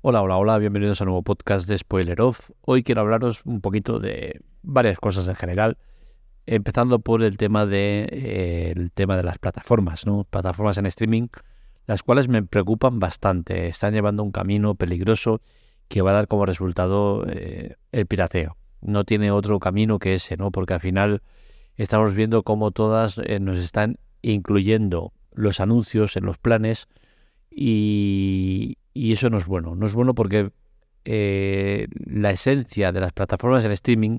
Hola, hola, hola, bienvenidos a un nuevo podcast de Spoiler Off. Hoy quiero hablaros un poquito de varias cosas en general, empezando por el tema de eh, el tema de las plataformas, ¿no? Plataformas en streaming, las cuales me preocupan bastante. Están llevando un camino peligroso que va a dar como resultado eh, el pirateo. No tiene otro camino que ese, ¿no? Porque al final estamos viendo cómo todas eh, nos están incluyendo los anuncios en los planes y, y eso no es bueno. No es bueno porque eh, la esencia de las plataformas de streaming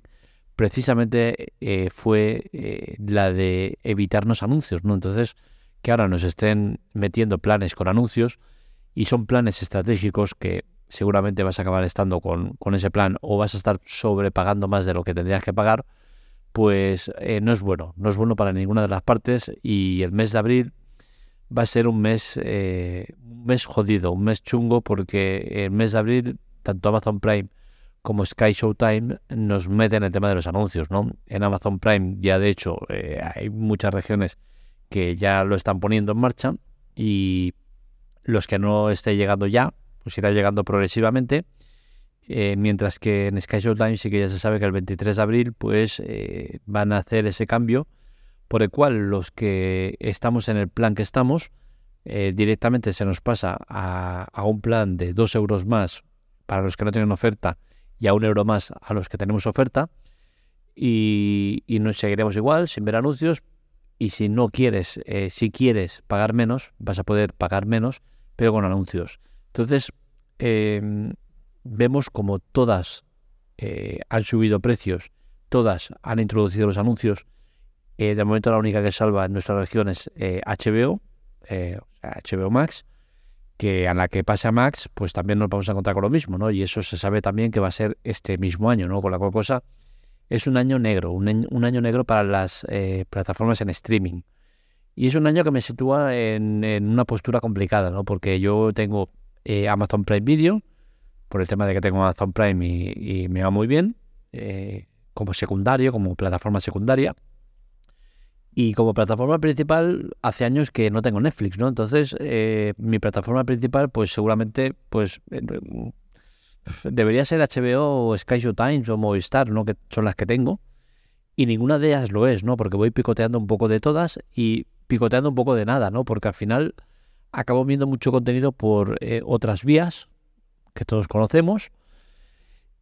precisamente eh, fue eh, la de evitarnos anuncios, ¿no? Entonces, que ahora nos estén metiendo planes con anuncios y son planes estratégicos que seguramente vas a acabar estando con, con ese plan o vas a estar sobrepagando más de lo que tendrías que pagar, pues no es bueno, no es bueno para ninguna de las partes y el mes de abril va a ser un mes, eh, un mes jodido, un mes chungo, porque el mes de abril, tanto Amazon Prime como Sky Showtime nos meten el tema de los anuncios, ¿no? En Amazon Prime ya de hecho eh, hay muchas regiones que ya lo están poniendo en marcha y los que no esté llegando ya, pues irá llegando progresivamente. Eh, mientras que en Sky Showtime sí que ya se sabe que el 23 de abril pues van a hacer ese cambio por el cual los que estamos en el plan que estamos, eh, directamente se nos pasa a, un plan de 2 euros más para los que no tienen oferta y a un euro más a los que tenemos oferta. Y, nos seguiremos igual, sin ver anuncios. Y si no quieres, eh, si quieres pagar menos, vas a poder pagar menos, pero con anuncios. Entonces, em, vemos como todas eh, han subido precios, todas han introducido los anuncios eh, de momento la única que salva en nuestra región es HBO, eh, HBO eh, Max, que a la que pasa Max, pues también nos vamos a encontrar con lo mismo, ¿no? Y eso se sabe también que va a ser este mismo año, ¿no? Con la cual cosa es un año negro, un, año, negro para las plataformas en streaming. Y es un año que me sitúa en, una postura complicada, ¿no? Porque yo tengo Amazon Prime Video, por el tema de que tengo Amazon Prime y, y me va muy bien, como secundario, como plataforma secundaria. Y como plataforma principal, hace años que no tengo Netflix, ¿no? Entonces, eh, mi plataforma principal, pues seguramente, pues debería ser HBO o Sky Times o Movistar, ¿no? Que son las que tengo. Y ninguna de ellas lo es, ¿no? Porque voy picoteando un poco de todas y picoteando un poco de nada, ¿no? Porque al final acabo viendo mucho contenido por eh, otras vías que todos conocemos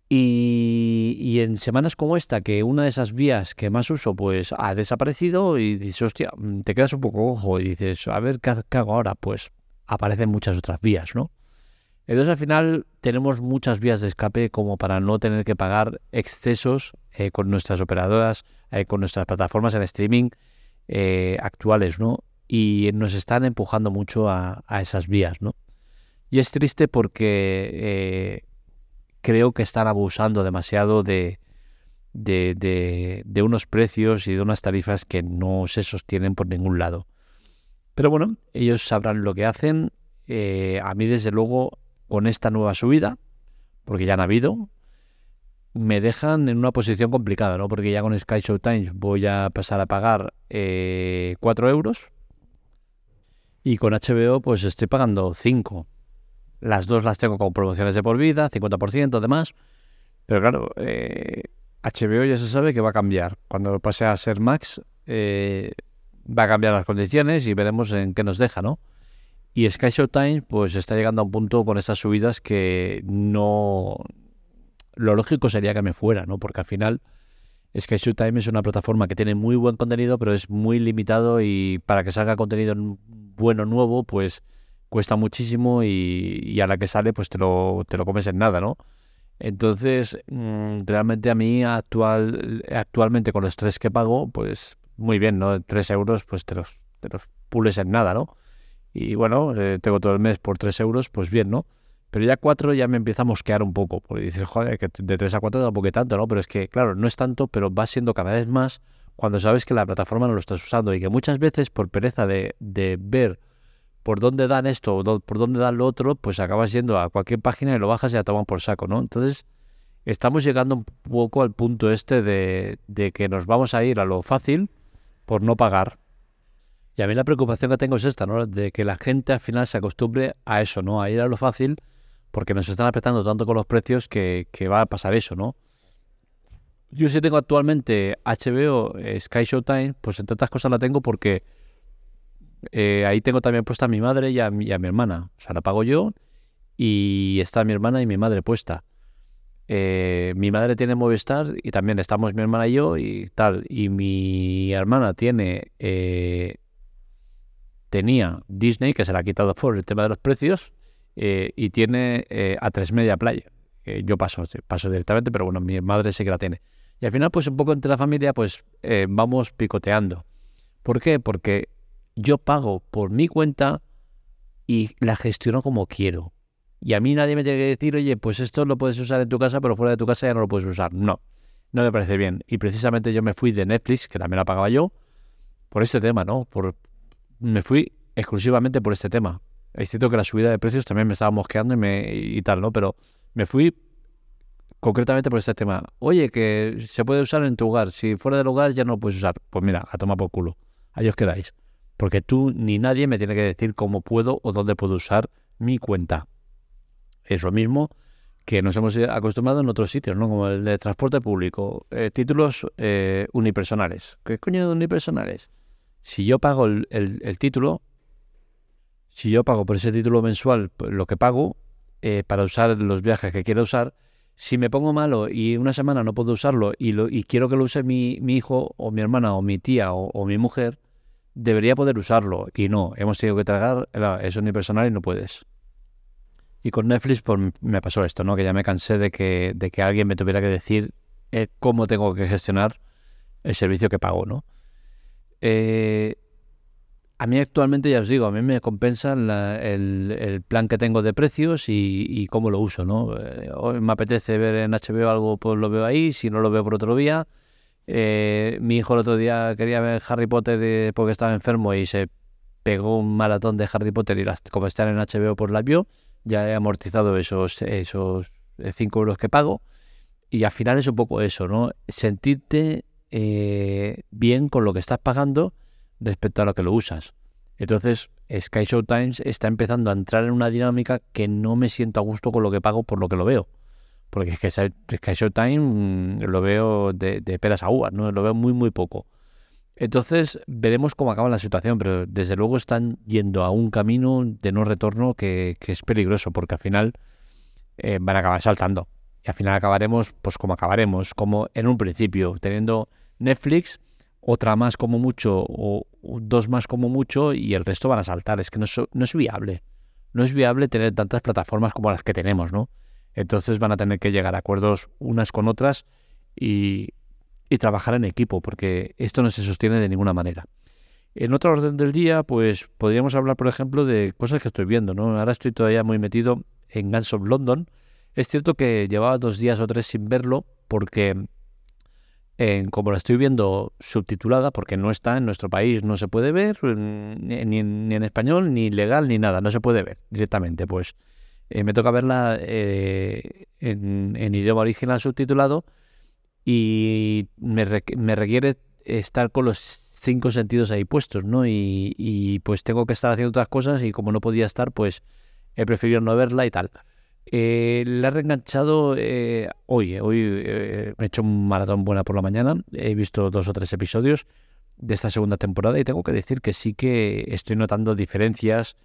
y, en semanas como esta, que una de esas vías que más uso, pues ha desaparecido y dices, hostia, mm, te quedas un poco ojo y dices, a ver, ¿qué, hago ahora? Pues aparecen muchas otras vías, ¿no? Entonces al final tenemos muchas vías de escape como para no tener que pagar excesos eh, con nuestras operadoras, eh, con nuestras plataformas en streaming eh, actuales, ¿no? Y nos están empujando mucho a, a, esas vías, ¿no? Y es triste porque creo que están abusando demasiado de, de, unos precios y de unas tarifas que no se sostienen por ningún lado. Pero bueno, ellos sabrán lo que hacen. Eh, a mí, desde luego, con esta nueva subida, porque ya han habido, me dejan en una posición complicada, ¿no? Porque ya con Sky Show Times voy a pasar a pagar eh, 4 euros y con HBO pues estoy pagando 5. Las dos las tengo con promociones de por vida, 50% además. Pero claro, eh, HBO ya se sabe que va a cambiar. Cuando pase a ser Max, eh, va a cambiar las condiciones y veremos en qué nos deja, ¿no? Y Sky Showtime pues está llegando a un punto con estas subidas que no... Lo lógico sería que me fuera, ¿no? Porque al final Sky Showtime es una plataforma que tiene muy buen contenido, pero es muy limitado y para que salga contenido bueno nuevo, pues cuesta muchísimo y, a la que sale pues te lo, te lo comes en nada, ¿no? Entonces, mm, realmente a mí actual, actualmente con los tres que pago, pues muy bien, ¿no? Tres euros, pues te los, te los pules en nada, ¿no? Y bueno, eh, tengo todo el mes por tres euros, pues bien, ¿no? Pero ya cuatro ya me empieza a mosquear un poco, porque dices, joder, que de tres a cuatro tampoco tanto, ¿no? Pero es que, claro, no es tanto, pero va siendo cada vez más cuando sabes que la plataforma no lo estás usando y que muchas veces por pereza de, de ver por dónde dan esto o por dónde dan lo otro, pues acabas yendo a cualquier página y lo bajas y la toman por saco, ¿no? Entonces, estamos llegando un poco al punto este de, que nos vamos a ir a lo fácil por no pagar. Y a mí la preocupación que tengo es esta, ¿no? De que la gente al final se acostumbre a eso, ¿no? A ir a lo fácil porque nos están apretando tanto con los precios que, va a pasar eso, ¿no? Yo sí tengo actualmente HBO, eh, Sky Showtime, pues entre otras cosas la tengo porque eh, ahí tengo también puesta a mi madre y a, mi hermana. O sea, la pago yo y está mi hermana y mi madre puesta. Eh, mi madre tiene Movistar y también estamos mi hermana y yo y tal. Y mi hermana tiene tenía Disney, que se la ha quitado por el tema de los precios, y tiene a tres Media Playa. yo paso, paso directamente, pero bueno, mi madre sí que la tiene. Y al final, pues un poco entre la familia, pues eh, vamos picoteando. ¿Por qué? Porque yo pago por mi cuenta y la gestiono como quiero. Y a mí nadie me tiene que decir, oye, pues esto lo puedes usar en tu casa, pero fuera de tu casa ya no lo puedes usar. No, no me parece bien. Y precisamente yo me fui de Netflix, que también la pagaba yo, por este tema, ¿no? Por, me fui exclusivamente por este tema. Es cierto que la subida de precios también me estaba mosqueando y, me, y tal, ¿no? Pero me fui concretamente por este tema. Oye, que se puede usar en tu hogar. Si fuera del hogar ya no lo puedes usar. Pues mira, a tomar por culo. Ahí os quedáis. Porque tú ni nadie me tiene que decir cómo puedo o dónde puedo usar mi cuenta. Es lo mismo que nos hemos acostumbrado en otros sitios, ¿no? Como el de transporte público. Eh, títulos eh, unipersonales. ¿Qué coño de unipersonales? Si yo pago el, título, si yo pago por ese título mensual pues, lo que pago eh, para usar los viajes que quiero usar, si me pongo malo y una semana no puedo usarlo y, lo, y quiero que lo use mi, hijo o mi hermana o mi tía o, mi mujer, debería poder usarlo. Y no, hemos tenido que tragar, eso es personal y no puedes. Y con Netflix pues, me pasó esto, ¿no? Que ya me cansé de que, de que alguien me tuviera que decir eh, cómo tengo que gestionar el servicio que pago, ¿no? Eh, a mí actualmente, ya os digo, a mí me compensa el, plan que tengo de precios y, cómo lo uso, ¿no? Eh, hoy me apetece ver en HBO algo, pues lo veo ahí, si no lo veo por otro día. Eh, mi hijo el otro día quería ver Harry Potter porque estaba enfermo y se pegó un maratón de Harry Potter y las, como están en HBO por la vio, ya he amortizado esos, esos 5 euros que pago y al final es un poco eso, ¿no? Sentirte eh, bien con lo que estás pagando respecto a lo que lo usas. Entonces, Sky Show Times está empezando a entrar en una dinámica que no me siento a gusto con lo que pago por lo que lo veo. Porque es que Sky Show Time mm, lo veo de, peras a uvas, ¿no? Lo veo muy, muy poco. Entonces, veremos cómo acaba la situación, pero desde luego están yendo a un camino de no retorno que, es peligroso, porque al final eh, van a acabar saltando. Y al final acabaremos, pues como acabaremos, como en un principio, teniendo Netflix otra más como mucho o dos más como mucho y el resto van a saltar. Es que no es, no es viable. No es viable tener tantas plataformas como las que tenemos, ¿no? Entonces van a tener que llegar a acuerdos unas con otras y, y trabajar en equipo, porque esto no se sostiene de ninguna manera. En otra orden del día, pues podríamos hablar, por ejemplo, de cosas que estoy viendo, ¿no? Ahora estoy todavía muy metido en Guns of London. Es cierto que llevaba dos días o tres sin verlo porque como la estoy viendo subtitulada, porque no está en nuestro país, no se puede ver ni, en, español, ni legal, ni nada, no se puede ver directamente. Pues eh, me toca verla eh, en, idioma original subtitulado y me, requiere estar con los cinco sentidos ahí puestos, ¿no? Y, y pues tengo que estar haciendo otras cosas y como no podía estar, pues he preferido no verla y tal. Eh, la he reenganchado eh, hoy. Eh, hoy me he hecho un maratón buena por la mañana. He visto dos o tres episodios de esta segunda temporada y tengo que decir que sí que estoy notando diferencias.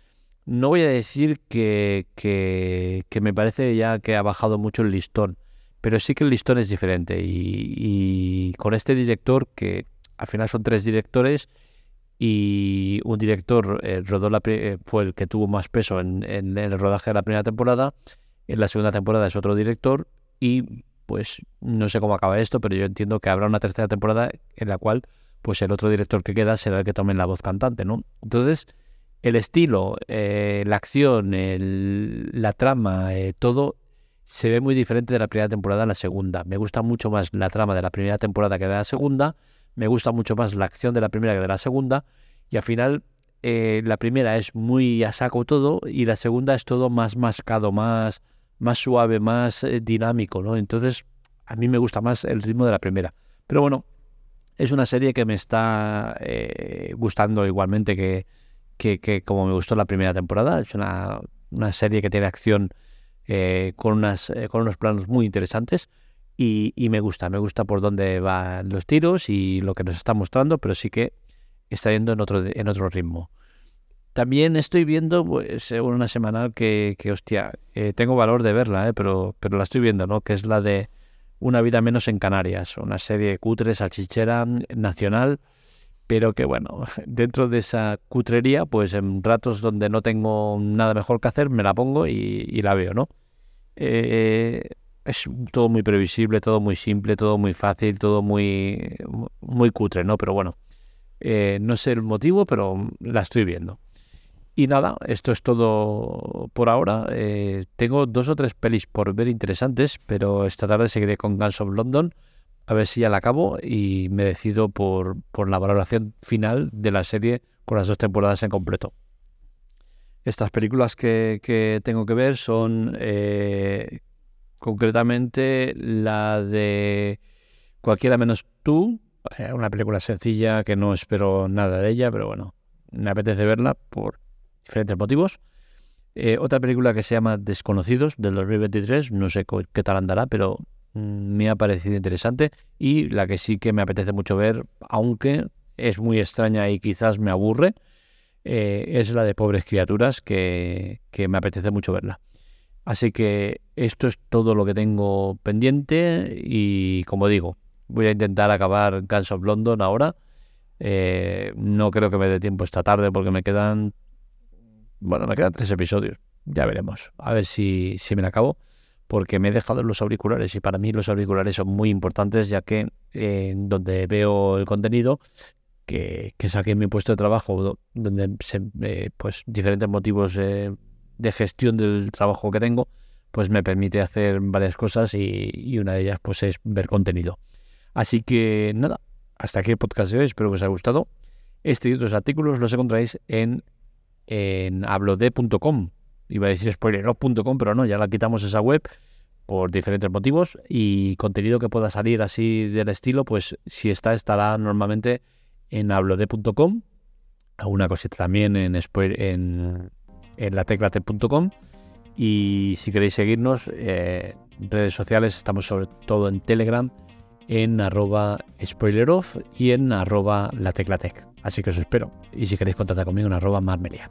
No voy a decir que, que, me parece ya que ha bajado mucho el listón, pero sí que el listón es diferente. Y, con este director, que al final son tres directores, y un director rodó la, fue el que tuvo más peso en, en el rodaje de la primera temporada en la segunda temporada es otro director y pues no sé cómo acaba esto, pero yo entiendo que habrá una tercera temporada en la cual pues el otro director que queda será el que tome la voz cantante, ¿no? Entonces, el estilo, eh, la acción, la trama, eh, todo se ve muy diferente de la primera temporada a la segunda. Me gusta mucho más la trama de la primera temporada que de la segunda, me gusta mucho más la acción de la primera que de la segunda, y al final eh, la primera es muy a saco todo y la segunda es todo más mascado, más más suave, más dinámico, ¿no? Entonces, a mí me gusta más el ritmo de la primera. Pero bueno, es una serie que me está gustando igualmente que, que, como me gustó la primera temporada. Es una, una serie que tiene acción eh, con, unas, con unos planos muy interesantes y, me gusta, me gusta por dónde van los tiros y lo que nos está mostrando, pero sí que está yendo en otro, en otro ritmo. También estoy viendo pues, una semanal que, que hostia, tengo valor de verla, pero, pero la estoy viendo, ¿no? Que es la de Una vida menos en Canarias, una serie cutre, salchichera, nacional, pero que bueno, dentro de esa cutrería, pues en ratos donde no tengo nada mejor que hacer, me la pongo y, la veo, ¿no? Eh, es todo muy previsible, todo muy simple, todo muy fácil, todo muy, muy cutre, ¿no? Pero bueno, eh, no sé el motivo, pero la estoy viendo. Y nada, esto es todo por ahora. Eh, tengo dos o tres pelis por ver interesantes, pero esta tarde seguiré con Guns of London a ver si ya la acabo y me decido por, por la valoración final de la serie con las dos temporadas en completo. Estas películas que, que tengo que ver son eh, concretamente la de Cualquiera menos tú, eh, una película sencilla que no espero nada de ella, pero bueno, me apetece verla por diferentes motivos. Eh, otra película que se llama Desconocidos del 2023, no sé qué tal andará, pero me ha parecido interesante y la que sí que me apetece mucho ver, aunque es muy extraña y quizás me aburre, eh, es la de Pobres Criaturas, que, me apetece mucho verla. Así que esto es todo lo que tengo pendiente y como digo, voy a intentar acabar Guns of London ahora. Eh, no creo que me dé tiempo esta tarde porque me quedan, bueno, me quedan tres episodios. Ya veremos. A ver si, si me la acabo porque me he dejado los auriculares y para mí los auriculares son muy importantes ya que eh, donde veo el contenido que, que saqué en mi puesto de trabajo donde se, eh, pues diferentes motivos de gestión del trabajo que tengo pues me permite hacer varias cosas y, una de ellas pues es ver contenido. Así que nada hasta aquí el podcast de hoy espero que os haya gustado. Este y otros artículos los encontráis en en hablode.com iba a decir spoileroff.com, pero no, ya la quitamos esa web por diferentes motivos y contenido que pueda salir así del estilo, pues si está, estará normalmente en hablode.com, alguna cosita también en, en, en y si queréis seguirnos eh, redes sociales estamos sobre todo en Telegram en arroba spoileroff y en arroba lateclatec. Así que os espero. Y si queréis contactar conmigo en arroba marmelia.